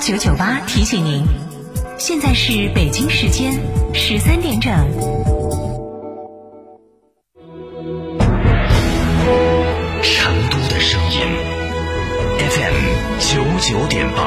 九九八提醒您，现在是北京时间十三点整。成都的声音，FM 九九点八，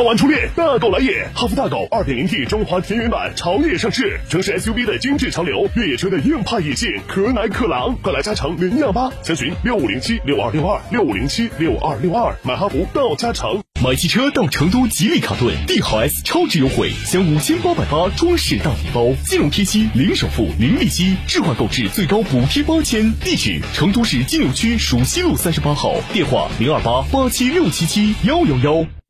超玩初恋，大狗来也！哈弗大狗 2.0T 中华田园版潮野上市，城市 SUV 的精致潮流，越野车的硬派野性，可奶可狼，快来加诚零幺八，详询六五零七六二六二六五零七六二六二，买哈弗到加诚。买汽车到成都吉利卡顿帝豪 S 超值优惠，享五千八百八装饰大礼包，金融贴息零首付零利息，置换购置最高补贴八千。地址：成都市金牛区蜀西路三十八号，电话零二八八七六七七幺幺幺。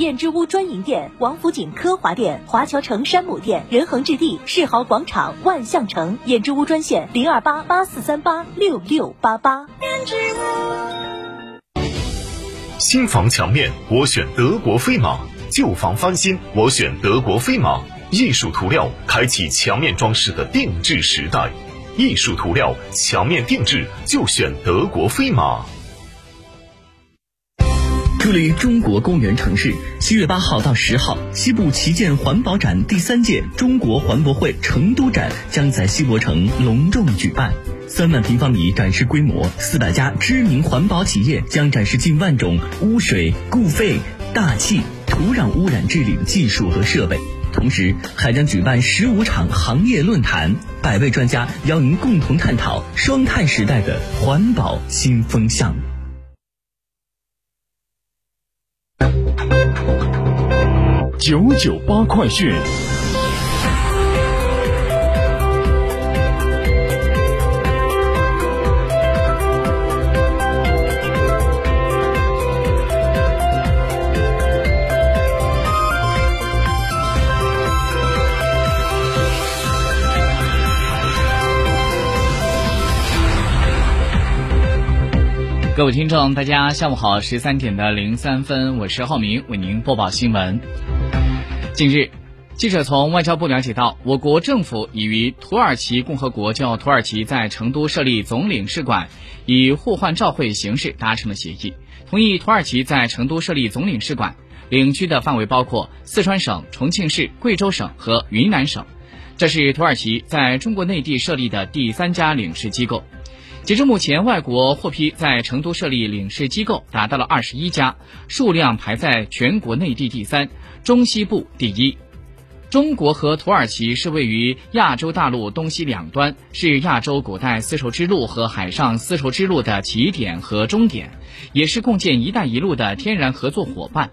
燕之屋专营店：王府井科华店、华侨城山姆店、仁恒置地、世豪广场、万象城。燕之屋专线：零二八八四三八六六八八。燕之屋。新房墙面，我选德国飞马；旧房翻新，我选德国飞马。艺术涂料，开启墙面装饰的定制时代。艺术涂料，墙面定制就选德国飞马。助力中国公园城市，七月八号到十号，西部旗舰环保展第三届中国环博会成都展将在西博城隆重举办。三万平方米展示规模，四百家知名环保企业将展示近万种污水、固废、大气、土壤污染治理技术和设备。同时，还将举办十五场行业论坛，百位专家邀您共同探讨双碳时代的环保新风向。九九八快讯。各位听众，大家下午好，十三点的零三分，我是浩明，为您播报新闻。近日，记者从外交部了解到，我国政府已与土耳其共和国就土耳其在成都设立总领事馆以互换照会形式达成了协议，同意土耳其在成都设立总领事馆，领区的范围包括四川省、重庆市、贵州省和云南省。这是土耳其在中国内地设立的第三家领事机构。截至目前，外国获批在成都设立领事机构达到了二十一家，数量排在全国内地第三，中西部第一。中国和土耳其是位于亚洲大陆东西两端，是亚洲古代丝绸之路和海上丝绸之路的起点和终点，也是共建“一带一路”的天然合作伙伴。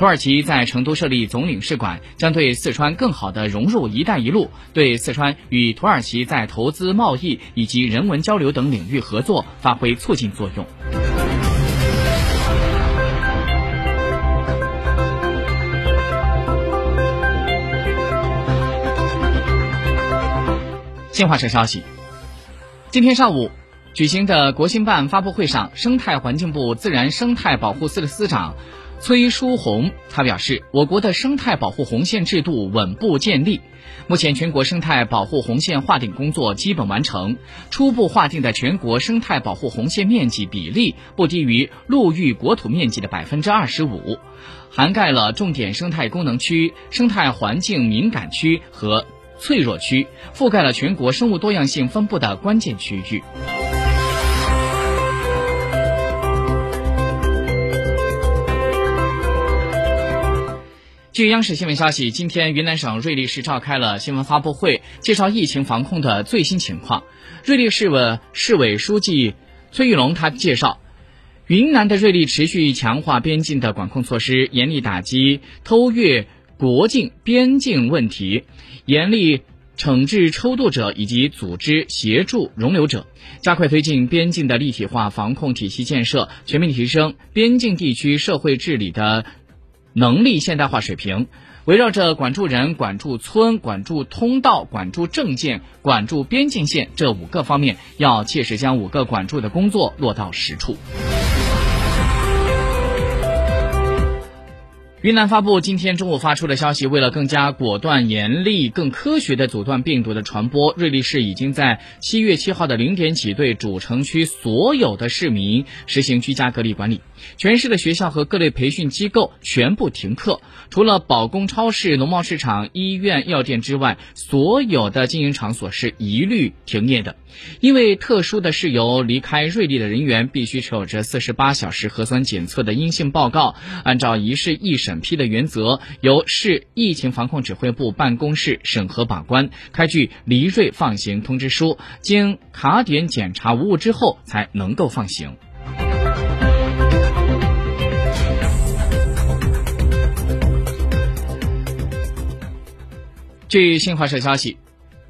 土耳其在成都设立总领事馆，将对四川更好地融入“一带一路”，对四川与土耳其在投资、贸易以及人文交流等领域合作发挥促进作用。新华社消息，今天上午举行的国新办发布会上，生态环境部自然生态保护司的司长。崔书红他表示，我国的生态保护红线制度稳步建立，目前全国生态保护红线划定工作基本完成，初步划定的全国生态保护红线面积比例不低于陆域国土面积的百分之二十五，涵盖了重点生态功能区、生态环境敏感区和脆弱区，覆盖了全国生物多样性分布的关键区域。据央视新闻消息，今天云南省瑞丽市召开了新闻发布会，介绍疫情防控的最新情况。瑞丽市委市委书记崔玉龙他介绍，云南的瑞丽持续强化边境的管控措施，严厉打击偷越国境边境问题，严厉。惩治抽渡者以及组织协助容留者，加快推进边境的立体化防控体系建设，全面提升边境地区社会治理的能力现代化水平。围绕着管住人、管住村、管住通道、管住证件、管住边境线这五个方面，要切实将五个管住的工作落到实处。云南发布今天中午发出的消息，为了更加果断、严厉、更科学的阻断病毒的传播，瑞丽市已经在七月七号的零点起对主城区所有的市民实行居家隔离管理。全市的学校和各类培训机构全部停课，除了保供超市、农贸市场、医院、药店之外，所有的经营场所是一律停业的。因为特殊的事由离开瑞丽的人员必须持有着四十八小时核酸检测的阴性报告，按照一市一审批的原则，由市疫情防控指挥部办公室审核把关，开具离瑞放行通知书，经卡点检查无误之后才能够放行。据新华社消息。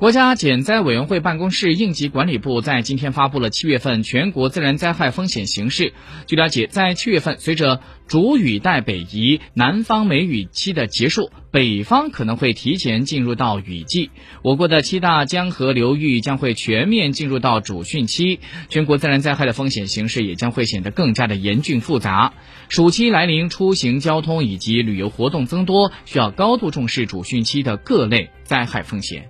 国家减灾委员会办公室应急管理部在今天发布了七月份全国自然灾害风险形势。据了解，在七月份，随着主雨带北移，南方梅雨期的结束，北方可能会提前进入到雨季。我国的七大江河流域将会全面进入到主汛期，全国自然灾害的风险形势也将会显得更加的严峻复杂。暑期来临，出行交通以及旅游活动增多，需要高度重视主汛期的各类灾害风险。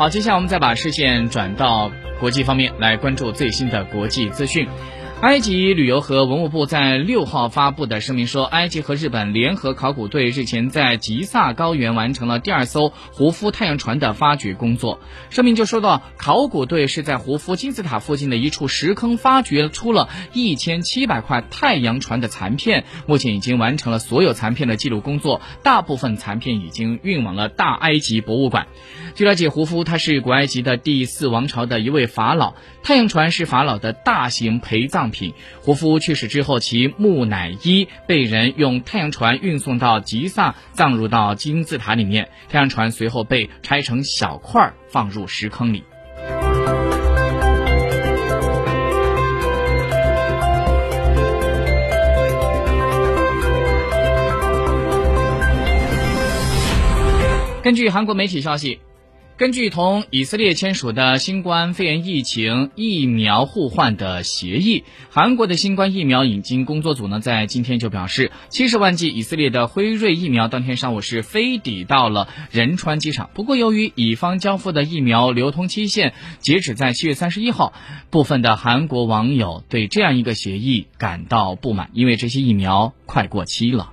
好，接下来我们再把视线转到国际方面，来关注最新的国际资讯。埃及旅游和文物部在六号发布的声明说，埃及和日本联合考古队日前在吉萨高原完成了第二艘胡夫太阳船的发掘工作。声明就说到，考古队是在胡夫金字塔附近的一处石坑发掘出了一千七百块太阳船的残片，目前已经完成了所有残片的记录工作，大部分残片已经运往了大埃及博物馆。据了解，胡夫他是古埃及的第四王朝的一位法老，太阳船是法老的大型陪葬。品胡夫去世之后，其木乃伊被人用太阳船运送到吉萨，葬入到金字塔里面。太阳船随后被拆成小块，放入石坑里。根据韩国媒体消息。根据同以色列签署的新冠肺炎疫情疫苗互换的协议，韩国的新冠疫苗引进工作组呢，在今天就表示，七十万剂以色列的辉瑞疫苗当天上午是飞抵到了仁川机场。不过，由于乙方交付的疫苗流通期限截止在七月三十一号，部分的韩国网友对这样一个协议感到不满，因为这些疫苗快过期了。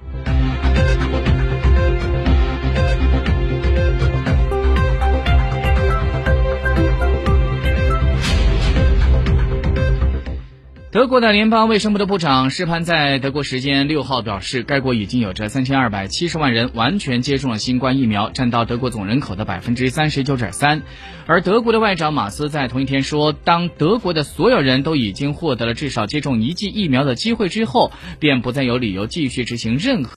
德国的联邦卫生部的部长施潘在德国时间六号表示，该国已经有着三千二百七十万人完全接种了新冠疫苗，占到德国总人口的百分之三十九点三。而德国的外长马斯在同一天说，当德国的所有人都已经获得了至少接种一剂疫苗的机会之后，便不再有理由继续执行任何。